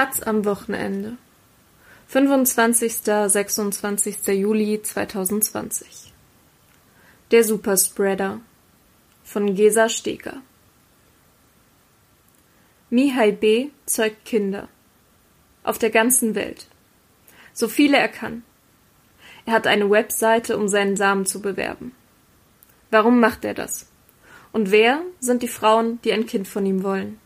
Taz am Wochenende. 25. 26. Juli 2020. Der Superspreader von Gesa Steker. Mihai B. zeugt Kinder. Auf der ganzen Welt. So viele er kann. Er hat eine Webseite, um seinen Samen zu bewerben. Warum macht er das? Und wer sind die Frauen, die ein Kind von ihm wollen?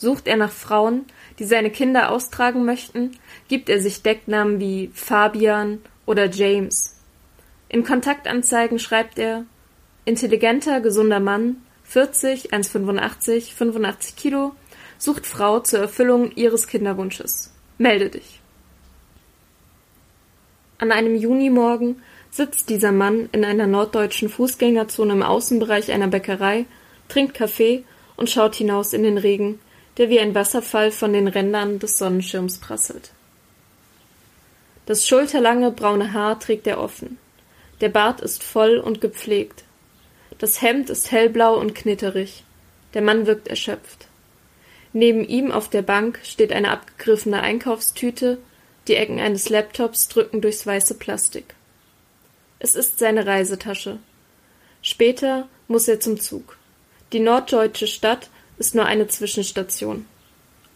Sucht er nach Frauen, die seine Kinder austragen möchten, gibt er sich Decknamen wie Fabian oder James. In Kontaktanzeigen schreibt er intelligenter, gesunder Mann, 40, 1,85, 85 Kilo, sucht Frau zur Erfüllung ihres Kinderwunsches. Melde dich. An einem Junimorgen sitzt dieser Mann in einer norddeutschen Fußgängerzone im Außenbereich einer Bäckerei, trinkt Kaffee und schaut hinaus in den Regen, der wie ein Wasserfall von den Rändern des Sonnenschirms prasselt. Das schulterlange braune Haar trägt er offen. Der Bart ist voll und gepflegt. Das Hemd ist hellblau und knitterig. Der Mann wirkt erschöpft. Neben ihm auf der Bank steht eine abgegriffene Einkaufstüte, die Ecken eines Laptops drücken durchs weiße Plastik. Es ist seine Reisetasche. Später muss er zum Zug. Die norddeutsche Stadt ist nur eine Zwischenstation.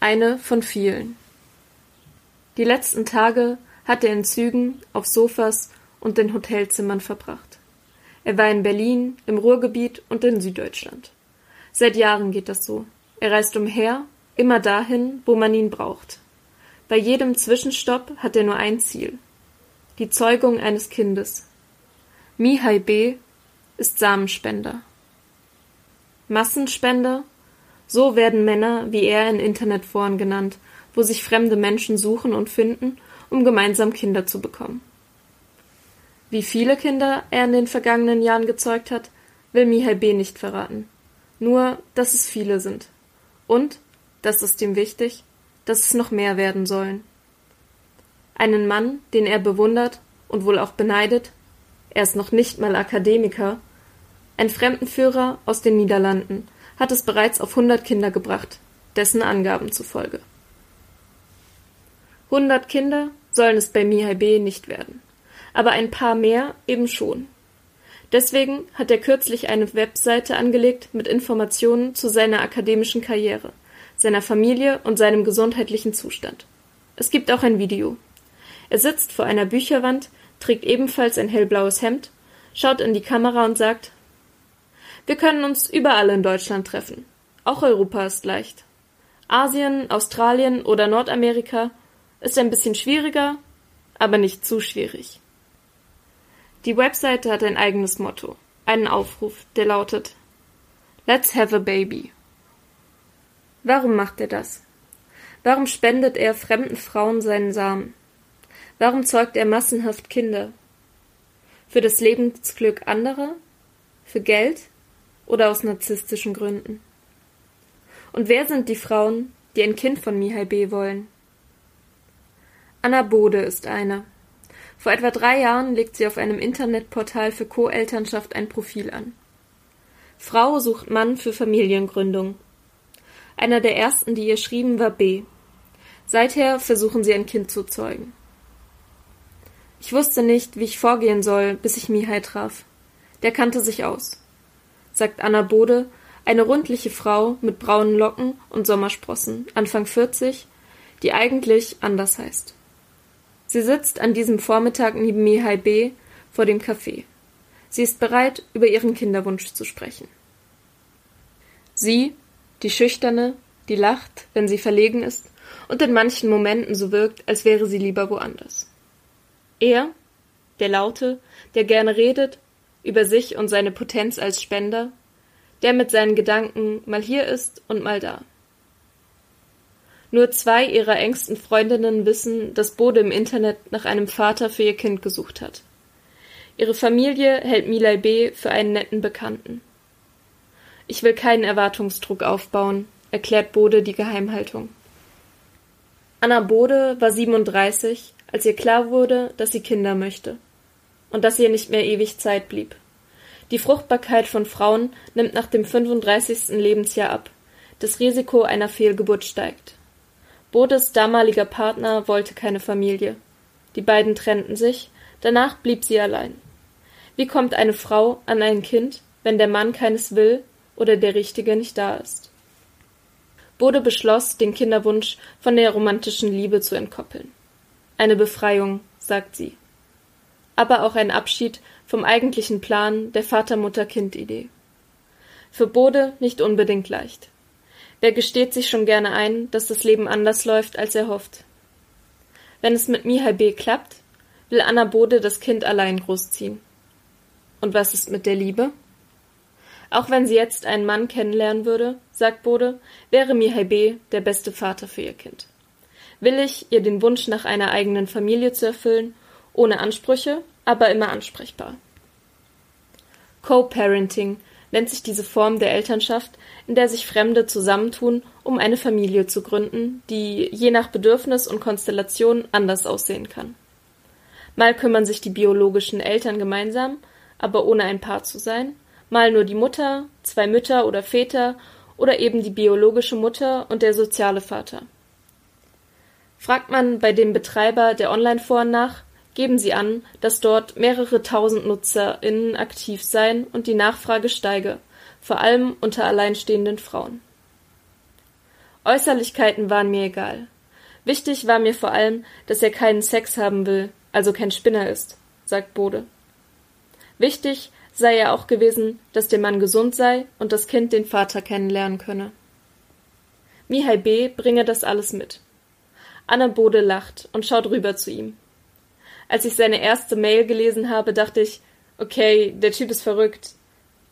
Eine von vielen. Die letzten Tage hat er in Zügen, auf Sofas und in Hotelzimmern verbracht. Er war in Berlin, im Ruhrgebiet und in Süddeutschland. Seit Jahren geht das so. Er reist umher, immer dahin, wo man ihn braucht. Bei jedem Zwischenstopp hat er nur ein Ziel. Die Zeugung eines Kindes. Mihai B. ist Samenspender. Massenspender so werden Männer wie er in Internetforen genannt, wo sich fremde Menschen suchen und finden, um gemeinsam Kinder zu bekommen. Wie viele Kinder er in den vergangenen Jahren gezeugt hat, will Mihai B. nicht verraten. Nur, dass es viele sind. Und, das ist ihm wichtig, dass es noch mehr werden sollen. Einen Mann, den er bewundert und wohl auch beneidet, er ist noch nicht mal Akademiker, ein Fremdenführer aus den Niederlanden, hat es bereits auf 100 Kinder gebracht, dessen Angaben zufolge. 100 Kinder sollen es bei Mihai B. nicht werden, aber ein paar mehr eben schon. Deswegen hat er kürzlich eine Webseite angelegt mit Informationen zu seiner akademischen Karriere, seiner Familie und seinem gesundheitlichen Zustand. Es gibt auch ein Video. Er sitzt vor einer Bücherwand, trägt ebenfalls ein hellblaues Hemd, schaut in die Kamera und sagt wir können uns überall in Deutschland treffen. Auch Europa ist leicht. Asien, Australien oder Nordamerika ist ein bisschen schwieriger, aber nicht zu schwierig. Die Webseite hat ein eigenes Motto, einen Aufruf, der lautet Let's have a baby. Warum macht er das? Warum spendet er fremden Frauen seinen Samen? Warum zeugt er massenhaft Kinder? Für das Lebensglück anderer? Für Geld? Oder aus narzisstischen Gründen? Und wer sind die Frauen, die ein Kind von Mihai B. wollen? Anna Bode ist eine. Vor etwa drei Jahren legt sie auf einem Internetportal für Co-Elternschaft ein Profil an. Frau sucht Mann für Familiengründung. Einer der ersten, die ihr schrieben, war B. Seither versuchen sie ein Kind zu zeugen. Ich wusste nicht, wie ich vorgehen soll, bis ich Mihai traf. Der kannte sich aus sagt Anna Bode, eine rundliche Frau mit braunen Locken und Sommersprossen, Anfang 40, die eigentlich anders heißt. Sie sitzt an diesem Vormittag neben Mihai B. vor dem Café. Sie ist bereit, über ihren Kinderwunsch zu sprechen. Sie, die Schüchterne, die lacht, wenn sie verlegen ist und in manchen Momenten so wirkt, als wäre sie lieber woanders. Er, der Laute, der gerne redet über sich und seine Potenz als Spender, der mit seinen Gedanken mal hier ist und mal da. Nur zwei ihrer engsten Freundinnen wissen, dass Bode im Internet nach einem Vater für ihr Kind gesucht hat. Ihre Familie hält Milay B. für einen netten Bekannten. Ich will keinen Erwartungsdruck aufbauen, erklärt Bode die Geheimhaltung. Anna Bode war 37, als ihr klar wurde, dass sie Kinder möchte und dass ihr nicht mehr ewig Zeit blieb. Die Fruchtbarkeit von Frauen nimmt nach dem 35. Lebensjahr ab. das Risiko einer Fehlgeburt steigt. Bodes damaliger Partner wollte keine Familie. Die beiden trennten sich, danach blieb sie allein. Wie kommt eine Frau an ein Kind, wenn der Mann keines will oder der Richtige nicht da ist? Bode beschloss, den Kinderwunsch von der romantischen Liebe zu entkoppeln. Eine Befreiung, sagt sie. Aber auch ein Abschied vom eigentlichen Plan der Vater-Mutter-Kind-Idee. Für Bode nicht unbedingt leicht. Wer gesteht sich schon gerne ein, dass das Leben anders läuft, als er hofft? Wenn es mit Mihai B. klappt, will Anna Bode das Kind allein großziehen. Und was ist mit der Liebe? Auch wenn sie jetzt einen Mann kennenlernen würde, sagt Bode, wäre Mihai B. der beste Vater für ihr Kind. Willig, ihr den Wunsch nach einer eigenen Familie zu erfüllen, ohne Ansprüche, aber immer ansprechbar. Co-Parenting nennt sich diese Form der Elternschaft, in der sich Fremde zusammentun, um eine Familie zu gründen, die je nach Bedürfnis und Konstellation anders aussehen kann. Mal kümmern sich die biologischen Eltern gemeinsam, aber ohne ein Paar zu sein, mal nur die Mutter, zwei Mütter oder Väter oder eben die biologische Mutter und der soziale Vater. Fragt man bei dem Betreiber der Online-Foren nach, geben sie an, dass dort mehrere tausend NutzerInnen aktiv seien und die Nachfrage steige, vor allem unter alleinstehenden Frauen. Äußerlichkeiten waren mir egal. Wichtig war mir vor allem, dass er keinen Sex haben will, also kein Spinner ist, sagt Bode. Wichtig sei ja auch gewesen, dass der Mann gesund sei und das Kind den Vater kennenlernen könne. Mihai B. bringe das alles mit. Anna Bode lacht und schaut rüber zu ihm. Als ich seine erste Mail gelesen habe, dachte ich, okay, der Typ ist verrückt.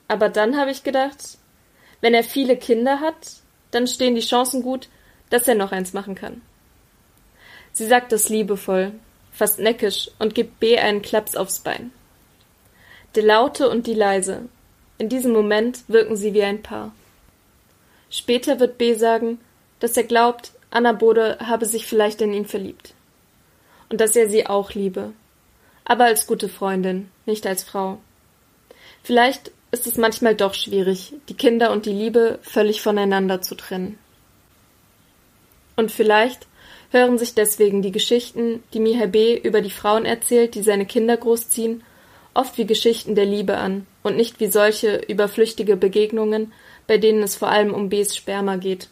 Aber dann habe ich gedacht, wenn er viele Kinder hat, dann stehen die Chancen gut, dass er noch eins machen kann. Sie sagt das liebevoll, fast neckisch und gibt B einen Klaps aufs Bein. Der Laute und die Leise. In diesem Moment wirken sie wie ein Paar. Später wird B sagen, dass er glaubt, Anna Bode habe sich vielleicht in ihn verliebt. Und dass er sie auch liebe. Aber als gute Freundin, nicht als Frau. Vielleicht ist es manchmal doch schwierig, die Kinder und die Liebe völlig voneinander zu trennen. Und vielleicht hören sich deswegen die Geschichten, die Mihai B. über die Frauen erzählt, die seine Kinder großziehen, oft wie Geschichten der Liebe an und nicht wie solche überflüchtige Begegnungen, bei denen es vor allem um Bs Sperma geht.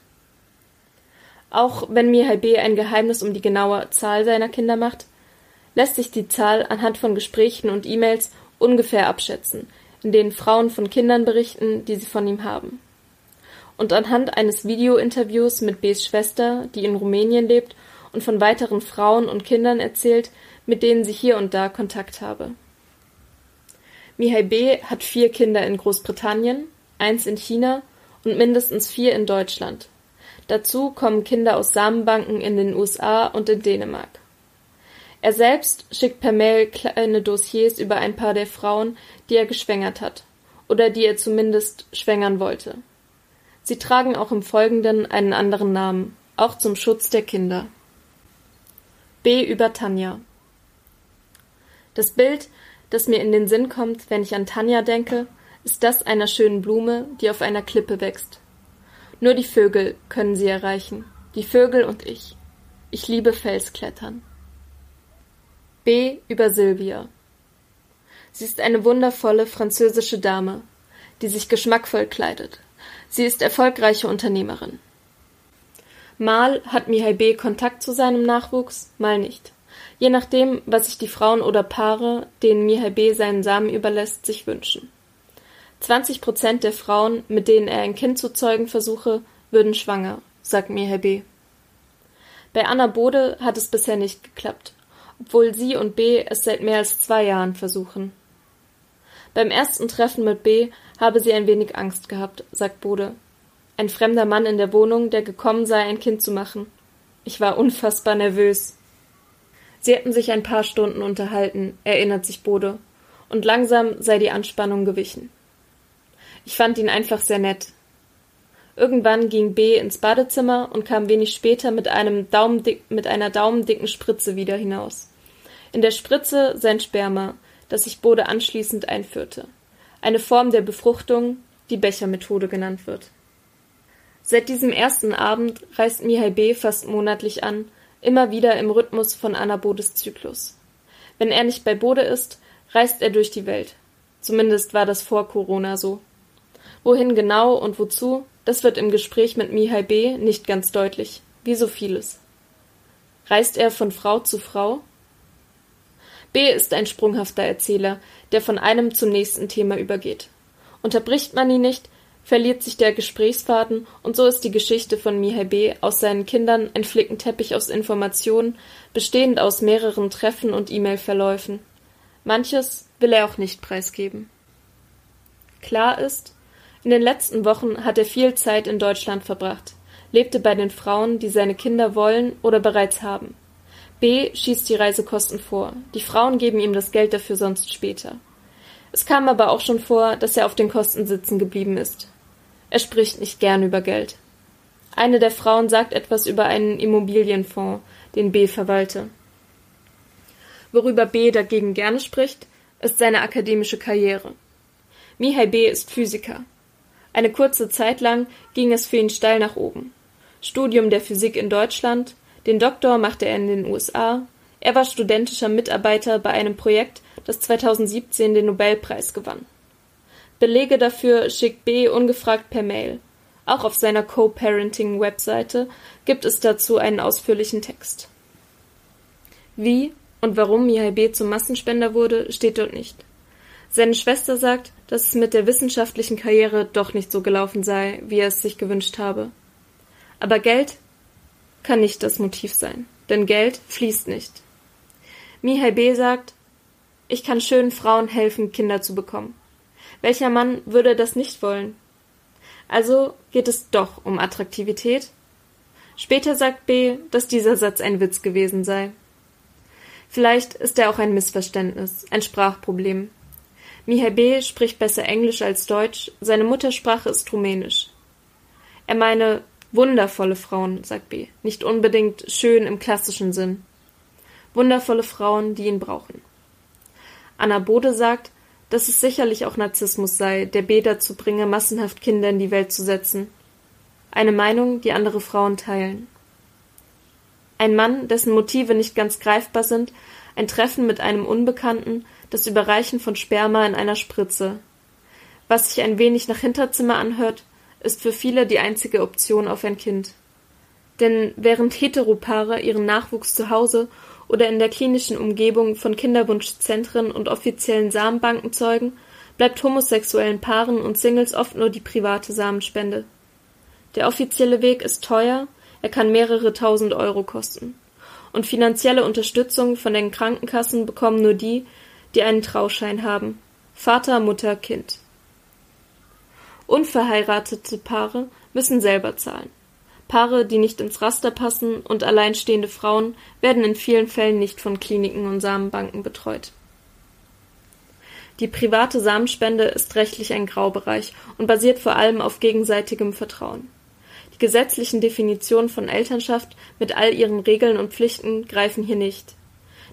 Auch wenn Mihai B. ein Geheimnis um die genaue Zahl seiner Kinder macht, lässt sich die Zahl anhand von Gesprächen und E-Mails ungefähr abschätzen, in denen Frauen von Kindern berichten, die sie von ihm haben. Und anhand eines Videointerviews mit Bs Schwester, die in Rumänien lebt und von weiteren Frauen und Kindern erzählt, mit denen sie hier und da Kontakt habe. Mihai B. hat vier Kinder in Großbritannien, eins in China und mindestens vier in Deutschland. Dazu kommen Kinder aus Samenbanken in den USA und in Dänemark. Er selbst schickt per Mail kleine Dossiers über ein paar der Frauen, die er geschwängert hat oder die er zumindest schwängern wollte. Sie tragen auch im Folgenden einen anderen Namen, auch zum Schutz der Kinder. B über Tanja. Das Bild, das mir in den Sinn kommt, wenn ich an Tanja denke, ist das einer schönen Blume, die auf einer Klippe wächst. Nur die Vögel können sie erreichen, die Vögel und ich. Ich liebe Felsklettern. B über Sylvia. Sie ist eine wundervolle französische Dame, die sich geschmackvoll kleidet. Sie ist erfolgreiche Unternehmerin. Mal hat Mihai B. Kontakt zu seinem Nachwuchs, mal nicht je nachdem, was sich die Frauen oder Paare, denen Mihai B. seinen Samen überlässt, sich wünschen. 20 Prozent der Frauen, mit denen er ein Kind zu zeugen versuche, würden schwanger, sagt Mihai B. Bei Anna Bode hat es bisher nicht geklappt, obwohl sie und B. es seit mehr als zwei Jahren versuchen. Beim ersten Treffen mit B. habe sie ein wenig Angst gehabt, sagt Bode. Ein fremder Mann in der Wohnung, der gekommen sei, ein Kind zu machen. Ich war unfassbar nervös. Sie hätten sich ein paar Stunden unterhalten, erinnert sich Bode, und langsam sei die Anspannung gewichen. Ich fand ihn einfach sehr nett. Irgendwann ging B ins Badezimmer und kam wenig später mit, einem mit einer daumendicken Spritze wieder hinaus. In der Spritze sein Sperma, das sich Bode anschließend einführte. Eine Form der Befruchtung, die Bechermethode genannt wird. Seit diesem ersten Abend reist Mihai B. fast monatlich an, immer wieder im Rhythmus von Anna Bodes Zyklus. Wenn er nicht bei Bode ist, reist er durch die Welt. Zumindest war das vor Corona so. Wohin genau und wozu, das wird im Gespräch mit Mihai B. nicht ganz deutlich, wie so vieles. Reist er von Frau zu Frau? B. ist ein sprunghafter Erzähler, der von einem zum nächsten Thema übergeht. Unterbricht man ihn nicht, verliert sich der Gesprächsfaden und so ist die Geschichte von Mihai B. aus seinen Kindern ein Flickenteppich aus Informationen, bestehend aus mehreren Treffen und E-Mail-Verläufen. Manches will er auch nicht preisgeben. Klar ist, in den letzten Wochen hat er viel Zeit in Deutschland verbracht, lebte bei den Frauen, die seine Kinder wollen oder bereits haben. B schießt die Reisekosten vor, die Frauen geben ihm das Geld dafür sonst später. Es kam aber auch schon vor, dass er auf den Kosten sitzen geblieben ist. Er spricht nicht gern über Geld. Eine der Frauen sagt etwas über einen Immobilienfonds, den B verwalte. Worüber B dagegen gerne spricht, ist seine akademische Karriere. Mihai B ist Physiker. Eine kurze Zeit lang ging es für ihn steil nach oben. Studium der Physik in Deutschland, den Doktor machte er in den USA, er war studentischer Mitarbeiter bei einem Projekt, das 2017 den Nobelpreis gewann. Belege dafür schickt B ungefragt per Mail. Auch auf seiner Co-Parenting-Webseite gibt es dazu einen ausführlichen Text. Wie und warum Mihai B zum Massenspender wurde, steht dort nicht. Seine Schwester sagt, dass es mit der wissenschaftlichen Karriere doch nicht so gelaufen sei, wie er es sich gewünscht habe. Aber Geld kann nicht das Motiv sein, denn Geld fließt nicht. Mihai B. sagt, ich kann schönen Frauen helfen, Kinder zu bekommen. Welcher Mann würde das nicht wollen? Also geht es doch um Attraktivität? Später sagt B., dass dieser Satz ein Witz gewesen sei. Vielleicht ist er auch ein Missverständnis, ein Sprachproblem. Mihai B. spricht besser Englisch als Deutsch, seine Muttersprache ist Rumänisch. Er meine wundervolle Frauen, sagt B., nicht unbedingt schön im klassischen Sinn. Wundervolle Frauen, die ihn brauchen. Anna Bode sagt, dass es sicherlich auch Narzissmus sei, der B. dazu bringe, massenhaft Kinder in die Welt zu setzen. Eine Meinung, die andere Frauen teilen. Ein Mann, dessen Motive nicht ganz greifbar sind, ein Treffen mit einem Unbekannten, das Überreichen von Sperma in einer Spritze. Was sich ein wenig nach Hinterzimmer anhört, ist für viele die einzige Option auf ein Kind. Denn während Heteropaare ihren Nachwuchs zu Hause oder in der klinischen Umgebung von Kinderwunschzentren und offiziellen Samenbanken zeugen, bleibt homosexuellen Paaren und Singles oft nur die private Samenspende. Der offizielle Weg ist teuer, er kann mehrere tausend Euro kosten. Und finanzielle Unterstützung von den Krankenkassen bekommen nur die, die einen Trauschein haben. Vater, Mutter, Kind. Unverheiratete Paare müssen selber zahlen. Paare, die nicht ins Raster passen und alleinstehende Frauen werden in vielen Fällen nicht von Kliniken und Samenbanken betreut. Die private Samenspende ist rechtlich ein Graubereich und basiert vor allem auf gegenseitigem Vertrauen. Die gesetzlichen Definitionen von Elternschaft mit all ihren Regeln und Pflichten greifen hier nicht.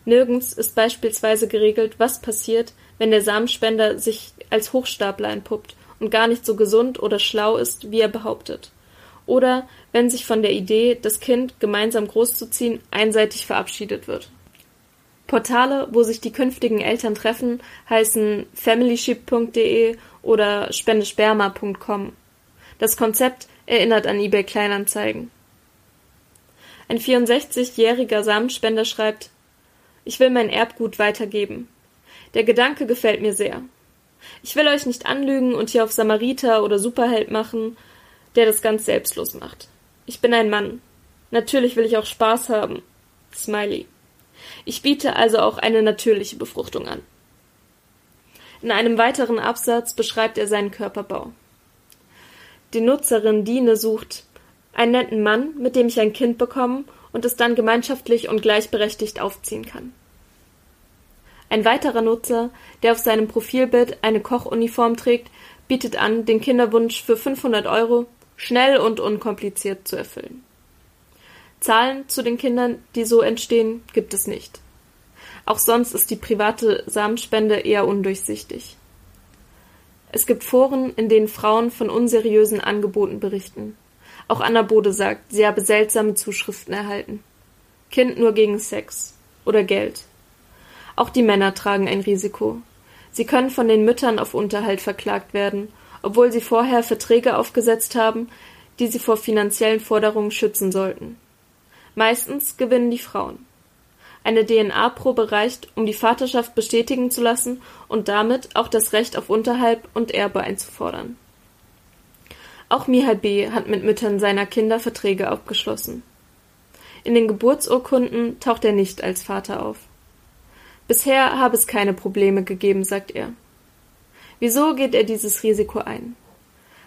Nirgends ist beispielsweise geregelt, was passiert, wenn der Samenspender sich als Hochstapler entpuppt und gar nicht so gesund oder schlau ist, wie er behauptet. Oder wenn sich von der Idee, das Kind gemeinsam großzuziehen, einseitig verabschiedet wird. Portale, wo sich die künftigen Eltern treffen, heißen familyship.de oder spendesperma.com. Das Konzept erinnert an eBay Kleinanzeigen. Ein 64-jähriger Samenspender schreibt, ich will mein Erbgut weitergeben. Der Gedanke gefällt mir sehr. Ich will euch nicht anlügen und hier auf Samariter oder Superheld machen, der das ganz selbstlos macht. Ich bin ein Mann. Natürlich will ich auch Spaß haben. Smiley. Ich biete also auch eine natürliche Befruchtung an. In einem weiteren Absatz beschreibt er seinen Körperbau. Die Nutzerin Dine sucht einen netten Mann, mit dem ich ein Kind bekommen und es dann gemeinschaftlich und gleichberechtigt aufziehen kann. Ein weiterer Nutzer, der auf seinem Profilbild eine Kochuniform trägt, bietet an, den Kinderwunsch für 500 Euro schnell und unkompliziert zu erfüllen. Zahlen zu den Kindern, die so entstehen, gibt es nicht. Auch sonst ist die private Samenspende eher undurchsichtig. Es gibt Foren, in denen Frauen von unseriösen Angeboten berichten. Auch Anna Bode sagt, sie habe seltsame Zuschriften erhalten. Kind nur gegen Sex oder Geld. Auch die Männer tragen ein Risiko. Sie können von den Müttern auf Unterhalt verklagt werden, obwohl sie vorher Verträge aufgesetzt haben, die sie vor finanziellen Forderungen schützen sollten. Meistens gewinnen die Frauen. Eine DNA-Probe reicht, um die Vaterschaft bestätigen zu lassen und damit auch das Recht auf Unterhalt und Erbe einzufordern. Auch Mihai B. hat mit Müttern seiner Kinder Verträge abgeschlossen. In den Geburtsurkunden taucht er nicht als Vater auf. Bisher habe es keine Probleme gegeben, sagt er. Wieso geht er dieses Risiko ein?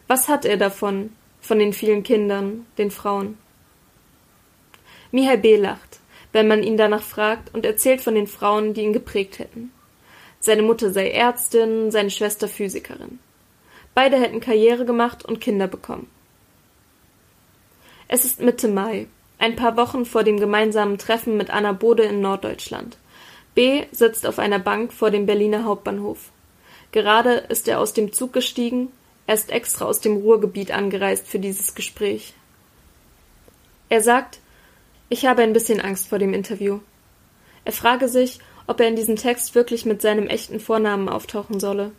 Was hat er davon, von den vielen Kindern, den Frauen? Mihai B. lacht, wenn man ihn danach fragt und erzählt von den Frauen, die ihn geprägt hätten. Seine Mutter sei Ärztin, seine Schwester Physikerin. Beide hätten Karriere gemacht und Kinder bekommen. Es ist Mitte Mai, ein paar Wochen vor dem gemeinsamen Treffen mit Anna Bode in Norddeutschland. B sitzt auf einer Bank vor dem Berliner Hauptbahnhof. Gerade ist er aus dem Zug gestiegen, er ist extra aus dem Ruhrgebiet angereist für dieses Gespräch. Er sagt, ich habe ein bisschen Angst vor dem Interview. Er frage sich, ob er in diesem Text wirklich mit seinem echten Vornamen auftauchen solle.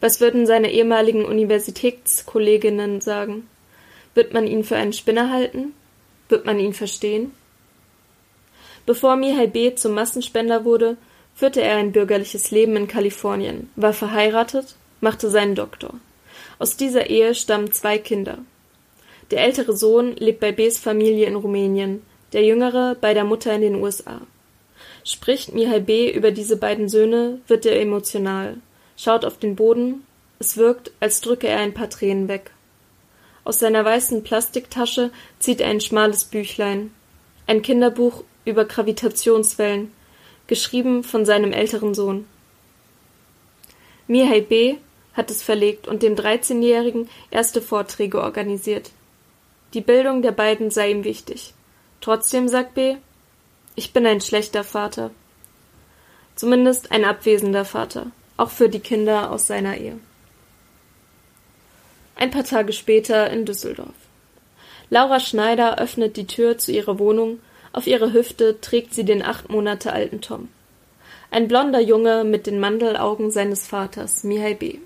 Was würden seine ehemaligen Universitätskolleginnen sagen? Wird man ihn für einen Spinner halten? Wird man ihn verstehen? Bevor Mihai B. zum Massenspender wurde, führte er ein bürgerliches Leben in Kalifornien, war verheiratet, machte seinen Doktor. Aus dieser Ehe stammen zwei Kinder. Der ältere Sohn lebt bei B.s Familie in Rumänien, der jüngere bei der Mutter in den USA. Spricht Mihai B. über diese beiden Söhne, wird er emotional schaut auf den Boden, es wirkt, als drücke er ein paar Tränen weg. Aus seiner weißen Plastiktasche zieht er ein schmales Büchlein, ein Kinderbuch über Gravitationswellen, geschrieben von seinem älteren Sohn. Mihai B. hat es verlegt und dem 13-Jährigen erste Vorträge organisiert. Die Bildung der beiden sei ihm wichtig. Trotzdem sagt B. Ich bin ein schlechter Vater. Zumindest ein abwesender Vater auch für die Kinder aus seiner Ehe. Ein paar Tage später in Düsseldorf. Laura Schneider öffnet die Tür zu ihrer Wohnung, auf ihrer Hüfte trägt sie den acht Monate alten Tom. Ein blonder Junge mit den Mandelaugen seines Vaters, Mihai B.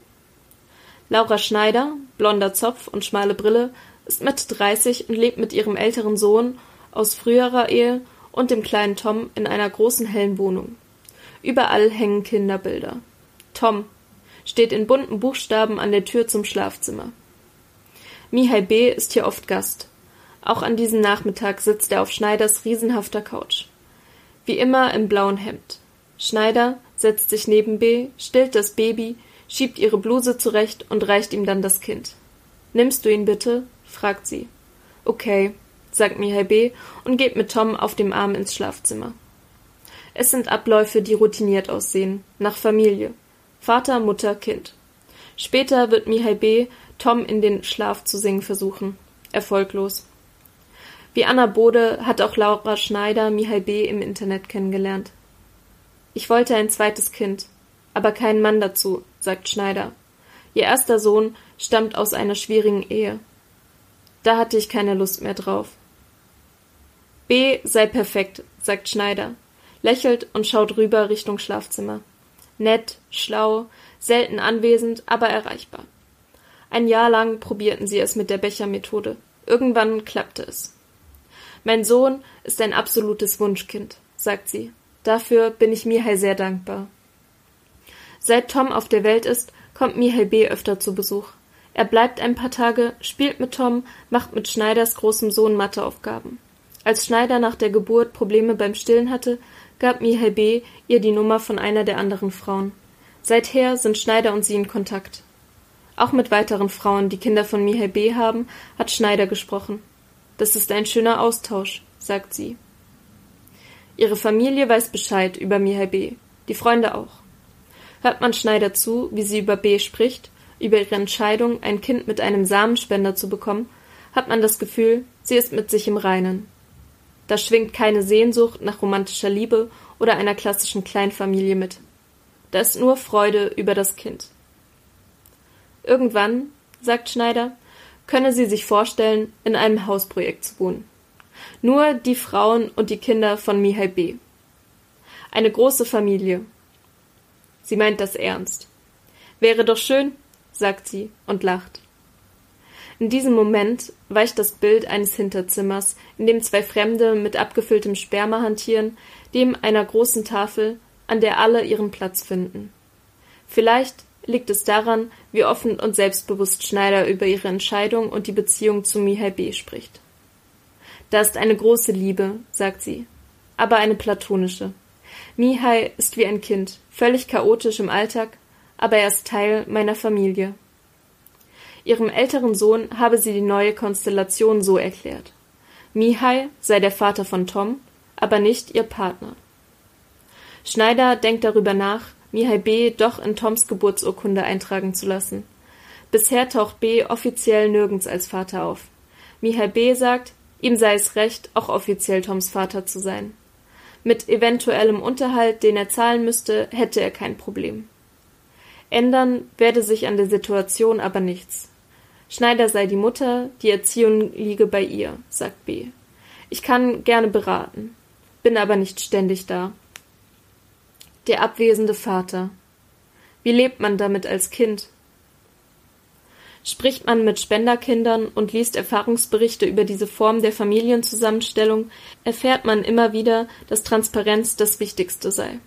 Laura Schneider, blonder Zopf und schmale Brille, ist Mitte 30 und lebt mit ihrem älteren Sohn aus früherer Ehe und dem kleinen Tom in einer großen hellen Wohnung. Überall hängen Kinderbilder. Tom steht in bunten Buchstaben an der Tür zum Schlafzimmer. Mihai B. ist hier oft Gast. Auch an diesem Nachmittag sitzt er auf Schneiders riesenhafter Couch. Wie immer im blauen Hemd. Schneider setzt sich neben B., stillt das Baby, schiebt ihre Bluse zurecht und reicht ihm dann das Kind. Nimmst du ihn bitte? fragt sie. Okay, sagt Mihai B. und geht mit Tom auf dem Arm ins Schlafzimmer. Es sind Abläufe, die routiniert aussehen, nach Familie. Vater, Mutter, Kind. Später wird Mihai B. Tom in den Schlaf zu singen versuchen. Erfolglos. Wie Anna Bode hat auch Laura Schneider Mihai B. im Internet kennengelernt. Ich wollte ein zweites Kind, aber keinen Mann dazu, sagt Schneider. Ihr erster Sohn stammt aus einer schwierigen Ehe. Da hatte ich keine Lust mehr drauf. B sei perfekt, sagt Schneider, lächelt und schaut rüber Richtung Schlafzimmer nett, schlau, selten anwesend, aber erreichbar. Ein Jahr lang probierten sie es mit der Bechermethode. Irgendwann klappte es. Mein Sohn ist ein absolutes Wunschkind, sagt sie. Dafür bin ich Mihai sehr dankbar. Seit Tom auf der Welt ist, kommt Mihai B. öfter zu Besuch. Er bleibt ein paar Tage, spielt mit Tom, macht mit Schneiders großem Sohn Matheaufgaben. Als Schneider nach der Geburt Probleme beim Stillen hatte, gab Mihai B. ihr die Nummer von einer der anderen Frauen. Seither sind Schneider und sie in Kontakt. Auch mit weiteren Frauen, die Kinder von Mihai B. haben, hat Schneider gesprochen. Das ist ein schöner Austausch, sagt sie. Ihre Familie weiß Bescheid über Mihai B., die Freunde auch. Hört man Schneider zu, wie sie über B. spricht, über ihre Entscheidung, ein Kind mit einem Samenspender zu bekommen, hat man das Gefühl, sie ist mit sich im Reinen. Da schwingt keine Sehnsucht nach romantischer Liebe oder einer klassischen Kleinfamilie mit. Da ist nur Freude über das Kind. Irgendwann, sagt Schneider, könne sie sich vorstellen, in einem Hausprojekt zu wohnen. Nur die Frauen und die Kinder von Mihai B. Eine große Familie. Sie meint das ernst. Wäre doch schön, sagt sie und lacht. In diesem Moment weicht das Bild eines Hinterzimmers, in dem zwei Fremde mit abgefülltem Sperma hantieren, dem einer großen Tafel, an der alle ihren Platz finden. Vielleicht liegt es daran, wie offen und selbstbewusst Schneider über ihre Entscheidung und die Beziehung zu Mihai B. spricht. Da ist eine große Liebe, sagt sie, aber eine platonische. Mihai ist wie ein Kind, völlig chaotisch im Alltag, aber er ist Teil meiner Familie. Ihrem älteren Sohn habe sie die neue Konstellation so erklärt. Mihai sei der Vater von Tom, aber nicht ihr Partner. Schneider denkt darüber nach, Mihai B. doch in Toms Geburtsurkunde eintragen zu lassen. Bisher taucht B. offiziell nirgends als Vater auf. Mihai B. sagt, ihm sei es recht, auch offiziell Toms Vater zu sein. Mit eventuellem Unterhalt, den er zahlen müsste, hätte er kein Problem. Ändern werde sich an der Situation aber nichts. Schneider sei die Mutter, die Erziehung liege bei ihr, sagt B. Ich kann gerne beraten, bin aber nicht ständig da. Der abwesende Vater. Wie lebt man damit als Kind? Spricht man mit Spenderkindern und liest Erfahrungsberichte über diese Form der Familienzusammenstellung, erfährt man immer wieder, dass Transparenz das Wichtigste sei.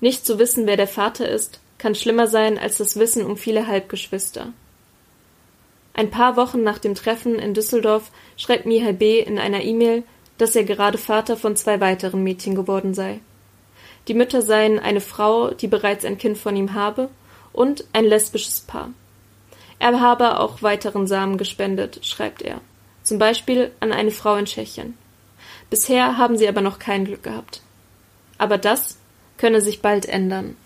Nicht zu wissen, wer der Vater ist, kann schlimmer sein als das Wissen um viele Halbgeschwister. Ein paar Wochen nach dem Treffen in Düsseldorf schreibt Mihai B. in einer E-Mail, dass er gerade Vater von zwei weiteren Mädchen geworden sei. Die Mütter seien eine Frau, die bereits ein Kind von ihm habe, und ein lesbisches Paar. Er habe auch weiteren Samen gespendet, schreibt er, zum Beispiel an eine Frau in Tschechien. Bisher haben sie aber noch kein Glück gehabt. Aber das könne sich bald ändern.